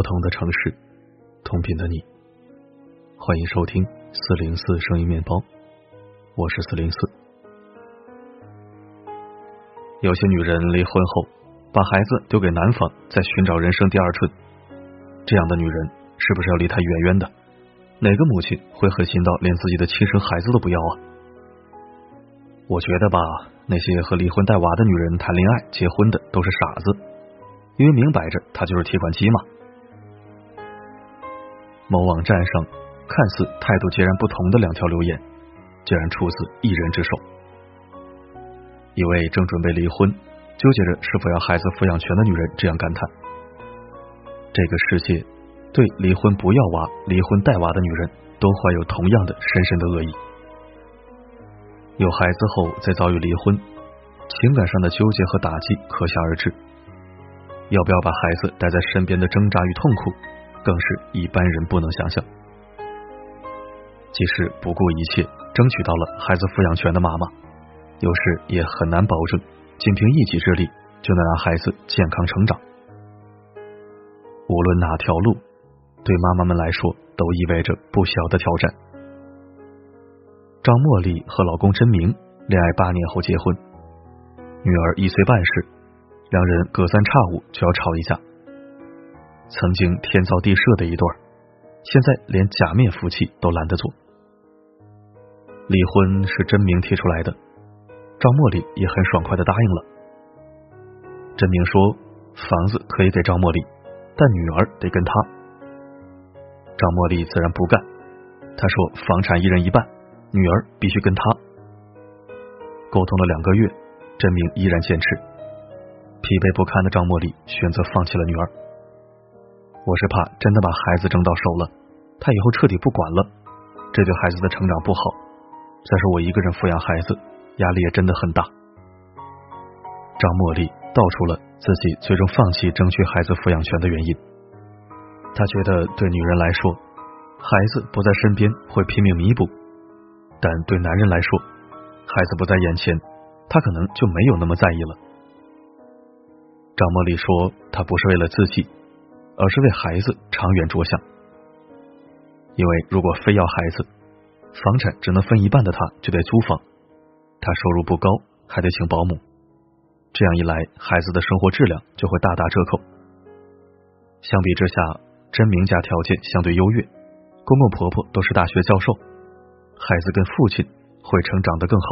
不同的城市，同频的你，欢迎收听四零四声音面包，我是四零四。有些女人离婚后，把孩子丢给男方，在寻找人生第二春。这样的女人，是不是要离他远远的？哪个母亲会狠心到连自己的亲生孩子都不要啊？我觉得吧，那些和离婚带娃的女人谈恋爱、结婚的都是傻子，因为明摆着她就是提款机嘛。某网站上看似态度截然不同的两条留言，竟然出自一人之手。一位正准备离婚、纠结着是否要孩子抚养权的女人这样感叹：“这个世界对离婚不要娃、离婚带娃的女人都怀有同样的深深的恶意。有孩子后再遭遇离婚，情感上的纠结和打击可想而知。要不要把孩子带在身边的挣扎与痛苦？”更是一般人不能想象。即使不顾一切争取到了孩子抚养权的妈妈，有时也很难保证仅凭一己之力就能让孩子健康成长。无论哪条路，对妈妈们来说都意味着不小的挑战。张茉莉和老公真明恋爱八年后结婚，女儿一岁半时，两人隔三差五就要吵一架。曾经天造地设的一对，现在连假面夫妻都懒得做。离婚是真明提出来的，张茉莉也很爽快的答应了。真明说房子可以给张茉莉，但女儿得跟他。张茉莉自然不干，她说房产一人一半，女儿必须跟他。沟通了两个月，真明依然坚持。疲惫不堪的张茉莉选择放弃了女儿。我是怕真的把孩子争到手了，他以后彻底不管了，这对孩子的成长不好。再说我一个人抚养孩子，压力也真的很大。张茉莉道出了自己最终放弃争取孩子抚养权的原因。她觉得对女人来说，孩子不在身边会拼命弥补，但对男人来说，孩子不在眼前，他可能就没有那么在意了。张茉莉说，她不是为了自己。而是为孩子长远着想，因为如果非要孩子，房产只能分一半的他就得租房，他收入不高，还得请保姆，这样一来，孩子的生活质量就会大打折扣。相比之下，真明家条件相对优越，公公婆婆都是大学教授，孩子跟父亲会成长得更好。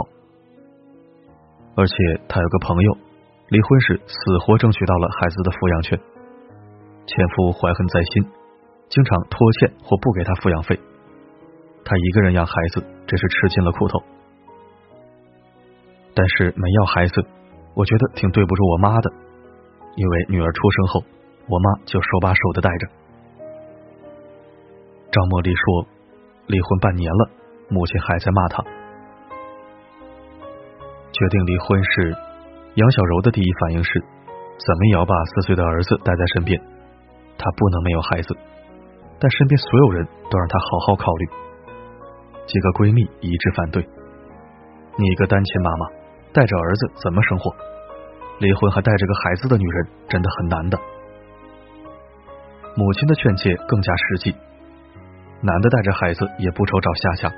而且他有个朋友，离婚时死活争取到了孩子的抚养权。前夫怀恨在心，经常拖欠或不给他抚养费，他一个人养孩子，真是吃尽了苦头。但是没要孩子，我觉得挺对不住我妈的，因为女儿出生后，我妈就手把手的带着。张茉莉说，离婚半年了，母亲还在骂她。决定离婚时，杨小柔的第一反应是，怎么也要把四岁的儿子带在身边。她不能没有孩子，但身边所有人都让她好好考虑。几个闺蜜一致反对。你一个单亲妈妈，带着儿子怎么生活？离婚还带着个孩子的女人真的很难的。母亲的劝诫更加实际。男的带着孩子也不愁找下家，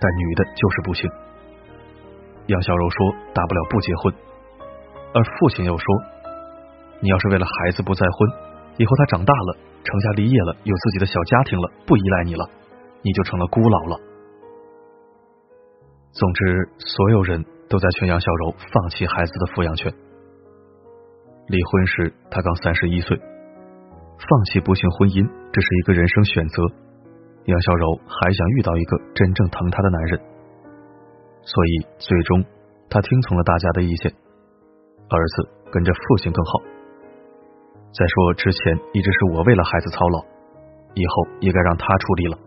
但女的就是不行。杨小柔说：“大不了不结婚。”而父亲又说：“你要是为了孩子不再婚。”以后他长大了，成家立业了，有自己的小家庭了，不依赖你了，你就成了孤老了。总之，所有人都在劝杨小柔放弃孩子的抚养权。离婚时，他刚三十一岁，放弃不幸婚姻，这是一个人生选择。杨小柔还想遇到一个真正疼她的男人，所以最终他听从了大家的意见，儿子跟着父亲更好。再说之前一直是我为了孩子操劳，以后也该让他出力了。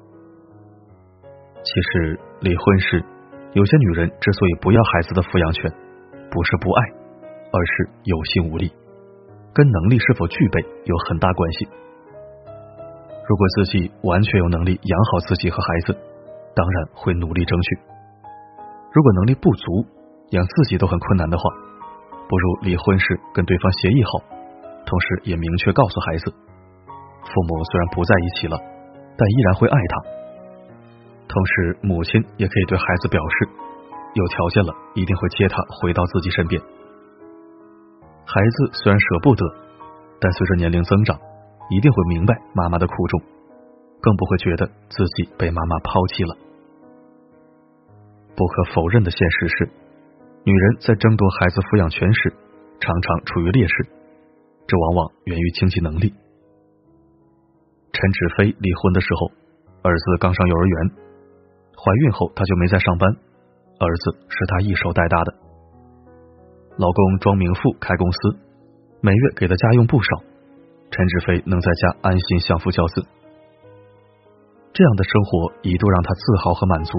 其实离婚时，有些女人之所以不要孩子的抚养权，不是不爱，而是有心无力，跟能力是否具备有很大关系。如果自己完全有能力养好自己和孩子，当然会努力争取；如果能力不足，养自己都很困难的话，不如离婚时跟对方协议好。同时，也明确告诉孩子，父母虽然不在一起了，但依然会爱他。同时，母亲也可以对孩子表示，有条件了一定会接他回到自己身边。孩子虽然舍不得，但随着年龄增长，一定会明白妈妈的苦衷，更不会觉得自己被妈妈抛弃了。不可否认的现实是，女人在争夺孩子抚养权时，常常处于劣势，这往往源于经济能力。陈志飞离婚的时候，儿子刚上幼儿园。怀孕后，她就没再上班，儿子是她一手带大的。老公庄明富开公司，每月给的家用不少，陈志飞能在家安心相夫教子，这样的生活一度让她自豪和满足，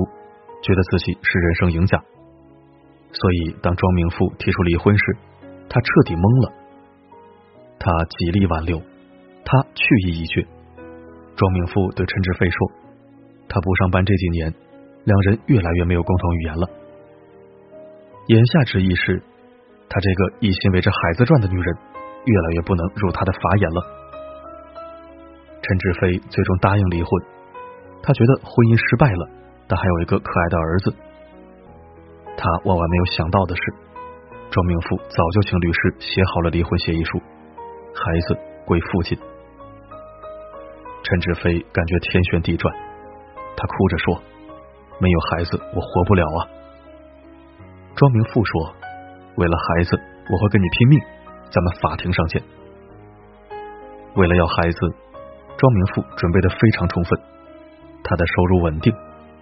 觉得自己是人生赢家。所以，当庄明富提出离婚时，她彻底懵了。他极力挽留，他去意已决。庄明富对陈志飞说：“他不上班这几年。”两人越来越没有共同语言了。言下之意是，他这个一心围着孩子转的女人，越来越不能入他的法眼了。陈志飞最终答应离婚，他觉得婚姻失败了，但还有一个可爱的儿子。他万万没有想到的是，庄明富早就请律师写好了离婚协议书，孩子归父亲。陈志飞感觉天旋地转，他哭着说。没有孩子，我活不了啊！庄明富说：“为了孩子，我会跟你拼命，咱们法庭上见。”为了要孩子，庄明富准备的非常充分，他的收入稳定，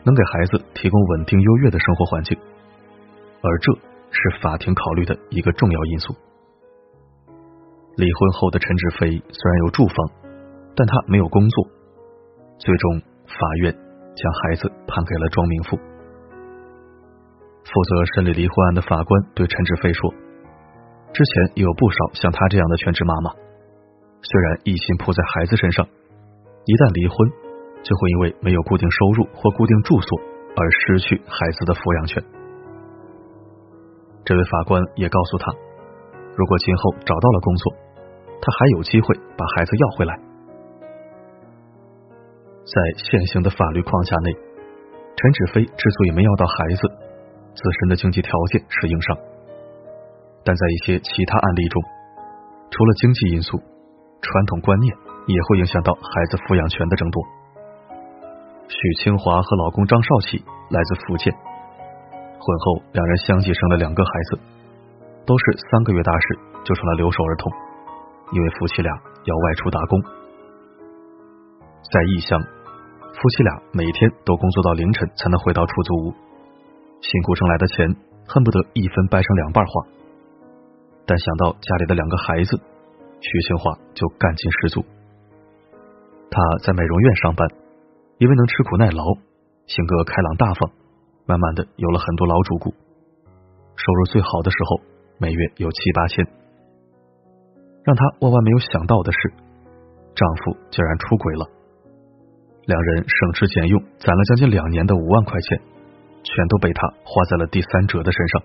能给孩子提供稳定优越的生活环境，而这是法庭考虑的一个重要因素。离婚后的陈志飞虽然有住房，但他没有工作，最终法院。将孩子判给了庄明富。负责审理离婚案的法官对陈志飞说：“之前也有不少像他这样的全职妈妈，虽然一心扑在孩子身上，一旦离婚，就会因为没有固定收入或固定住所而失去孩子的抚养权。”这位法官也告诉他，如果今后找到了工作，他还有机会把孩子要回来。在现行的法律框架内，陈志飞之所以没要到孩子，自身的经济条件是硬伤。但在一些其他案例中，除了经济因素，传统观念也会影响到孩子抚养权的争夺。许清华和老公张少启来自福建，婚后两人相继生了两个孩子，都是三个月大时就成了留守儿童，因为夫妻俩要外出打工，在异乡。夫妻俩每天都工作到凌晨才能回到出租屋，辛苦挣来的钱恨不得一分掰成两半花。但想到家里的两个孩子，徐清华就干劲十足。他在美容院上班，因为能吃苦耐劳，性格开朗大方，慢慢的有了很多老主顾，收入最好的时候每月有七八千。让她万万没有想到的是，丈夫竟然出轨了。两人省吃俭用攒了将近两年的五万块钱，全都被他花在了第三者的身上。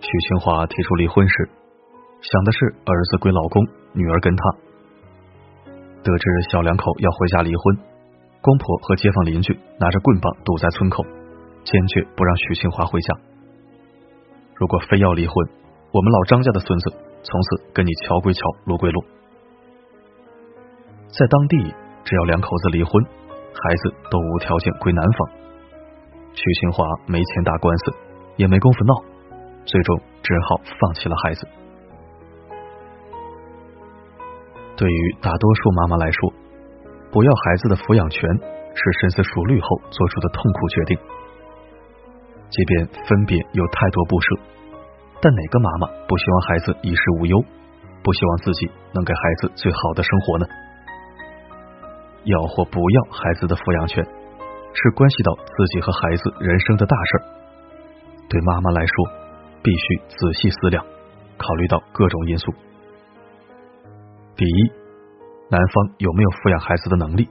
许清华提出离婚时，想的是儿子归老公，女儿跟他。得知小两口要回家离婚，公婆和街坊邻居拿着棍棒堵在村口，坚决不让许清华回家。如果非要离婚，我们老张家的孙子从此跟你桥归桥，路归路。在当地。只要两口子离婚，孩子都无条件归男方。许清华没钱打官司，也没工夫闹，最终只好放弃了孩子。对于大多数妈妈来说，不要孩子的抚养权是深思熟虑后做出的痛苦决定。即便分别有太多不舍，但哪个妈妈不希望孩子衣食无忧，不希望自己能给孩子最好的生活呢？要或不要孩子的抚养权，是关系到自己和孩子人生的大事儿。对妈妈来说，必须仔细思量，考虑到各种因素。第一，男方有没有抚养孩子的能力？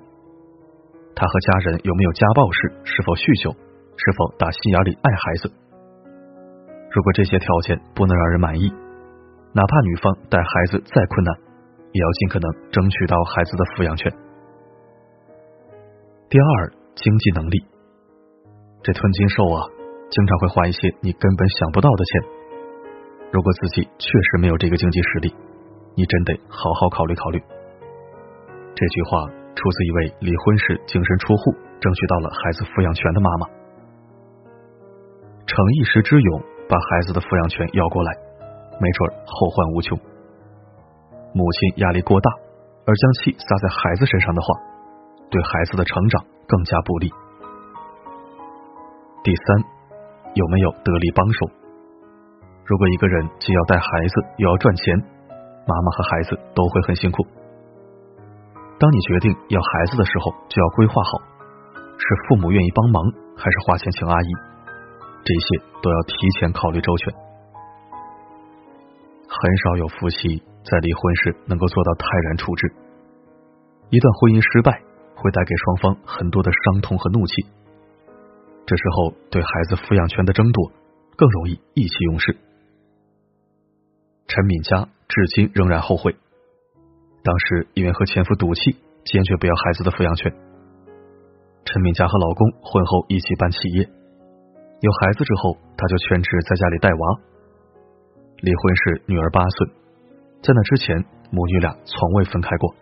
他和家人有没有家暴时是否酗酒？是否打心眼里爱孩子？如果这些条件不能让人满意，哪怕女方带孩子再困难，也要尽可能争取到孩子的抚养权。第二，经济能力，这吞金兽啊，经常会花一些你根本想不到的钱。如果自己确实没有这个经济实力，你真得好好考虑考虑。这句话出自一位离婚时净身出户，争取到了孩子抚养权的妈妈，逞一时之勇把孩子的抚养权要过来，没准后患无穷。母亲压力过大，而将气撒在孩子身上的话，对孩子的成长更加不利。第三，有没有得力帮手？如果一个人既要带孩子又要赚钱，妈妈和孩子都会很辛苦。当你决定要孩子的时候，就要规划好，是父母愿意帮忙，还是花钱请阿姨，这些都要提前考虑周全。很少有夫妻。在离婚时能够做到泰然处之，一段婚姻失败会带给双方很多的伤痛和怒气，这时候对孩子抚养权的争夺更容易意气用事。陈敏佳至今仍然后悔，当时因为和前夫赌气，坚决不要孩子的抚养权。陈敏佳和老公婚后一起办企业，有孩子之后，她就全职在家里带娃。离婚时女儿八岁。在那之前，母女俩从未分开过。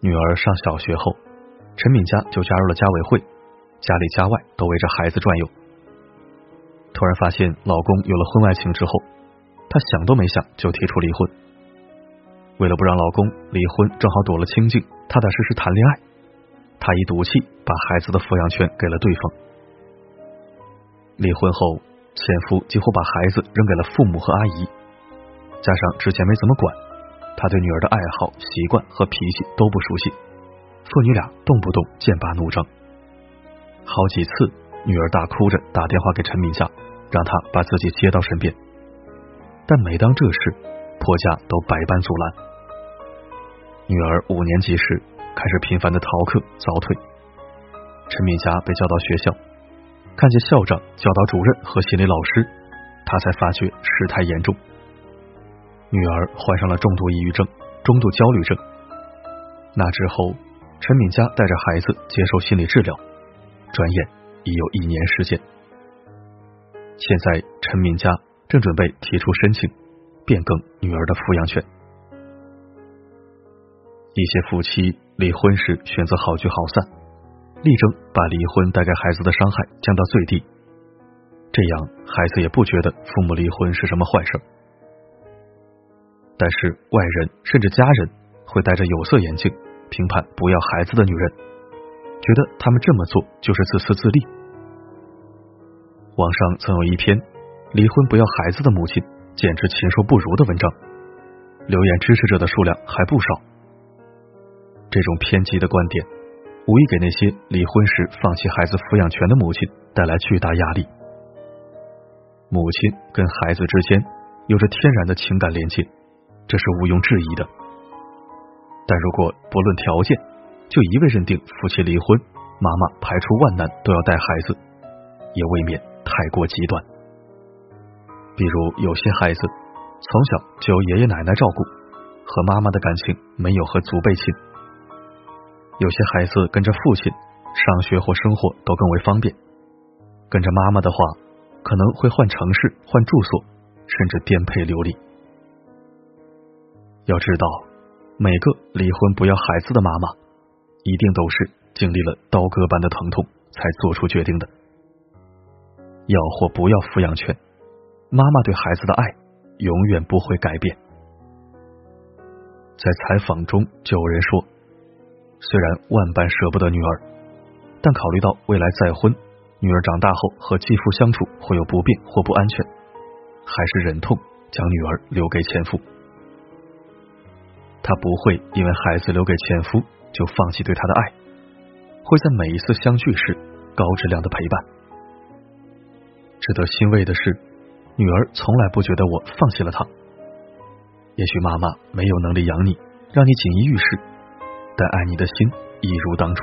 女儿上小学后，陈敏佳就加入了家委会，家里家外都围着孩子转悠。突然发现老公有了婚外情之后，她想都没想就提出离婚。为了不让老公离婚，正好躲了清静，踏踏实实谈恋爱。她一赌气，把孩子的抚养权给了对方。离婚后，前夫几乎把孩子扔给了父母和阿姨。加上之前没怎么管，他对女儿的爱好、习惯和脾气都不熟悉，父女俩动不动剑拔弩张。好几次，女儿大哭着打电话给陈敏佳，让他把自己接到身边。但每当这时，婆家都百般阻拦。女儿五年级时开始频繁的逃课早退，陈敏佳被叫到学校，看见校长、教导主任和心理老师，他才发觉事态严重。女儿患上了重度抑郁症、中度焦虑症。那之后，陈敏佳带着孩子接受心理治疗，转眼已有一年时间。现在，陈敏佳正准备提出申请，变更女儿的抚养权。一些夫妻离婚时选择好聚好散，力争把离婚带给孩子的伤害降到最低，这样孩子也不觉得父母离婚是什么坏事。但是外人甚至家人会戴着有色眼镜评判不要孩子的女人，觉得他们这么做就是自私自利。网上曾有一篇离婚不要孩子的母亲简直禽兽不如的文章，留言支持者的数量还不少。这种偏激的观点无疑给那些离婚时放弃孩子抚养权的母亲带来巨大压力。母亲跟孩子之间有着天然的情感连接。这是毋庸置疑的，但如果不论条件就一味认定夫妻离婚，妈妈排除万难都要带孩子，也未免太过极端。比如有些孩子从小就由爷爷奶奶照顾，和妈妈的感情没有和祖辈亲；有些孩子跟着父亲上学或生活都更为方便，跟着妈妈的话可能会换城市、换住所，甚至颠沛流离。要知道，每个离婚不要孩子的妈妈，一定都是经历了刀割般的疼痛才做出决定的。要或不要抚养权，妈妈对孩子的爱永远不会改变。在采访中就有人说，虽然万般舍不得女儿，但考虑到未来再婚，女儿长大后和继父相处会有不便或不安全，还是忍痛将女儿留给前夫。他不会因为孩子留给前夫就放弃对他的爱，会在每一次相聚时高质量的陪伴。值得欣慰的是，女儿从来不觉得我放弃了她。也许妈妈没有能力养你，让你锦衣玉食，但爱你的心一如当初。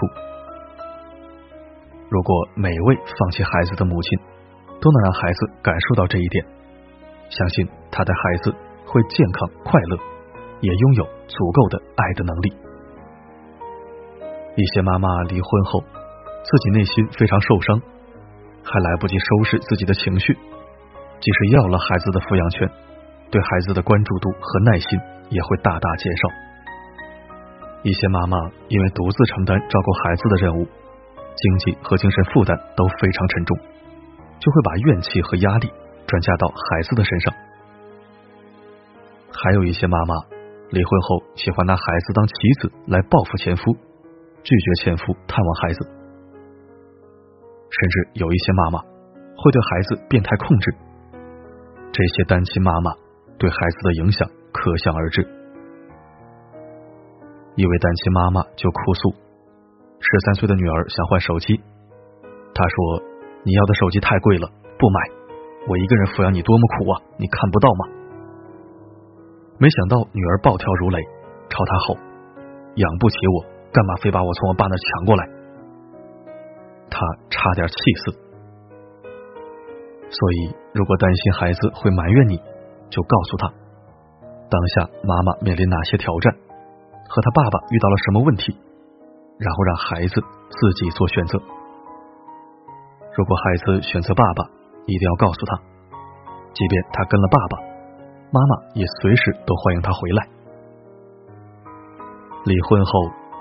如果每位放弃孩子的母亲都能让孩子感受到这一点，相信他的孩子会健康快乐。也拥有足够的爱的能力。一些妈妈离婚后，自己内心非常受伤，还来不及收拾自己的情绪，即使要了孩子的抚养权，对孩子的关注度和耐心也会大大减少。一些妈妈因为独自承担照顾孩子的任务，经济和精神负担都非常沉重，就会把怨气和压力转嫁到孩子的身上。还有一些妈妈离婚后喜欢拿孩子当棋子来报复前夫，拒绝前夫探望孩子，甚至有一些妈妈会对孩子变态控制。这些单亲妈妈对孩子的影响可想而知。一位单亲妈妈就哭诉，十三岁的女儿想换手机，她说：“你要的手机太贵了，不买。我一个人抚养你多么苦啊，你看不到吗？”没想到女儿暴跳如雷，朝他吼：“养不起我，干嘛非把我从我爸那抢过来？”他差点气死。所以，如果担心孩子会埋怨你，就告诉他，当下妈妈面临哪些挑战。和他爸爸遇到了什么问题，然后让孩子自己做选择。如果孩子选择爸爸，一定要告诉他，即便他跟了爸爸，妈妈也随时都欢迎他回来。离婚后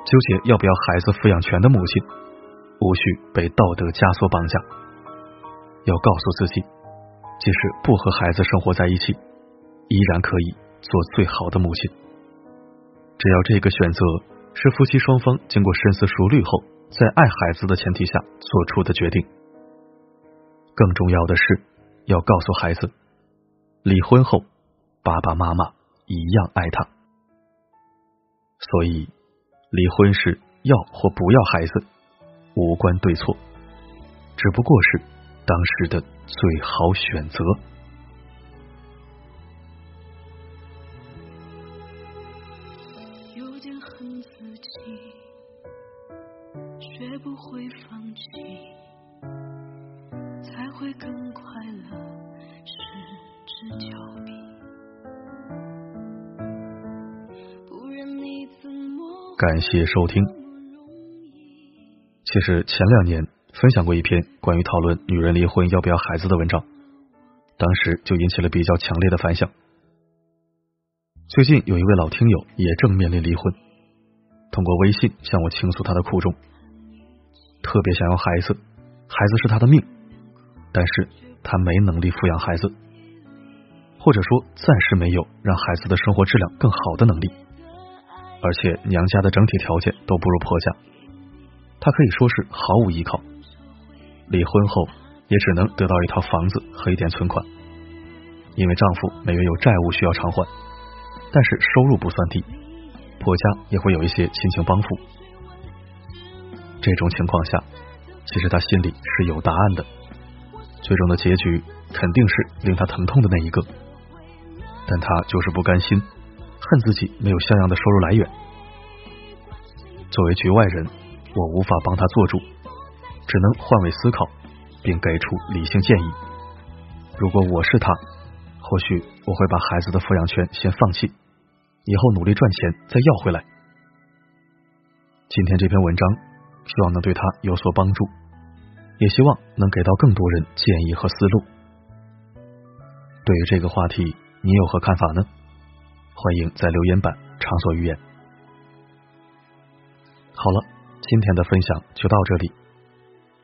纠结要不要孩子抚养权的母亲，无需被道德枷锁绑架，要告诉自己，即使不和孩子生活在一起，依然可以做最好的母亲。只要这个选择是夫妻双方经过深思熟虑后，在爱孩子的前提下做出的决定。更重要的是，要告诉孩子，离婚后爸爸妈妈一样爱他。所以，离婚时要或不要孩子，无关对错，只不过是当时的最好选择。感谢收听。其实前两年分享过一篇关于讨论女人离婚要不要孩子的文章，当时就引起了比较强烈的反响。最近有一位老听友也正面临离婚，通过微信向我倾诉他的苦衷。特别想要孩子，孩子是他的命，但是他没能力抚养孩子，或者说暂时没有让孩子的生活质量更好的能力，而且娘家的整体条件都不如婆家，她可以说是毫无依靠，离婚后也只能得到一套房子和一点存款，因为丈夫每月有债务需要偿还，但是收入不算低，婆家也会有一些亲情帮扶。这种情况下，其实他心里是有答案的，最终的结局肯定是令他疼痛的那一个，但他就是不甘心，恨自己没有像样的收入来源。作为局外人，我无法帮他做主，只能换位思考，并给出理性建议。如果我是他，或许我会把孩子的抚养权先放弃，以后努力赚钱再要回来。今天这篇文章。希望能对他有所帮助，也希望能给到更多人建议和思路。对于这个话题，你有何看法呢？欢迎在留言板畅所欲言。好了，今天的分享就到这里。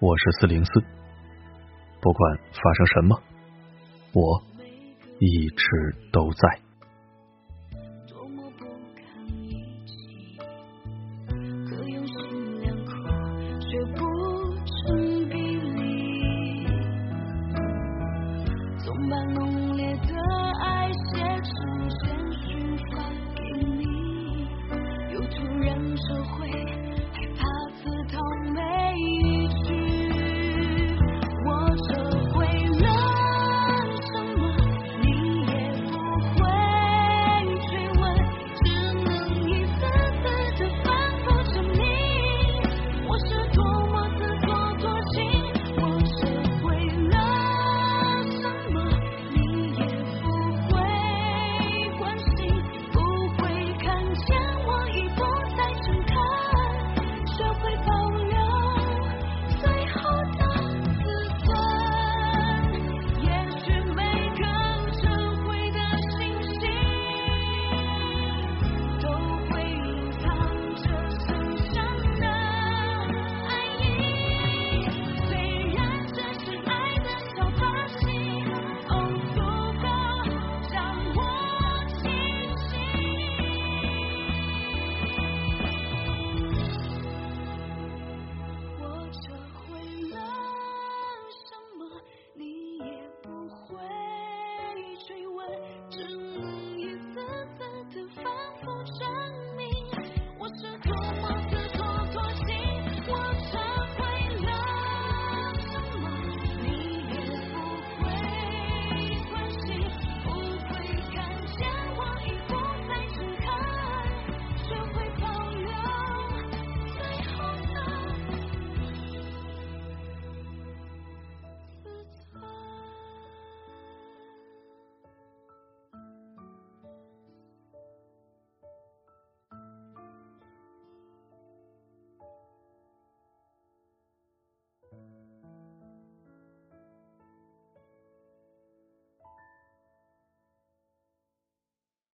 我是四零四，不管发生什么，我一直都在。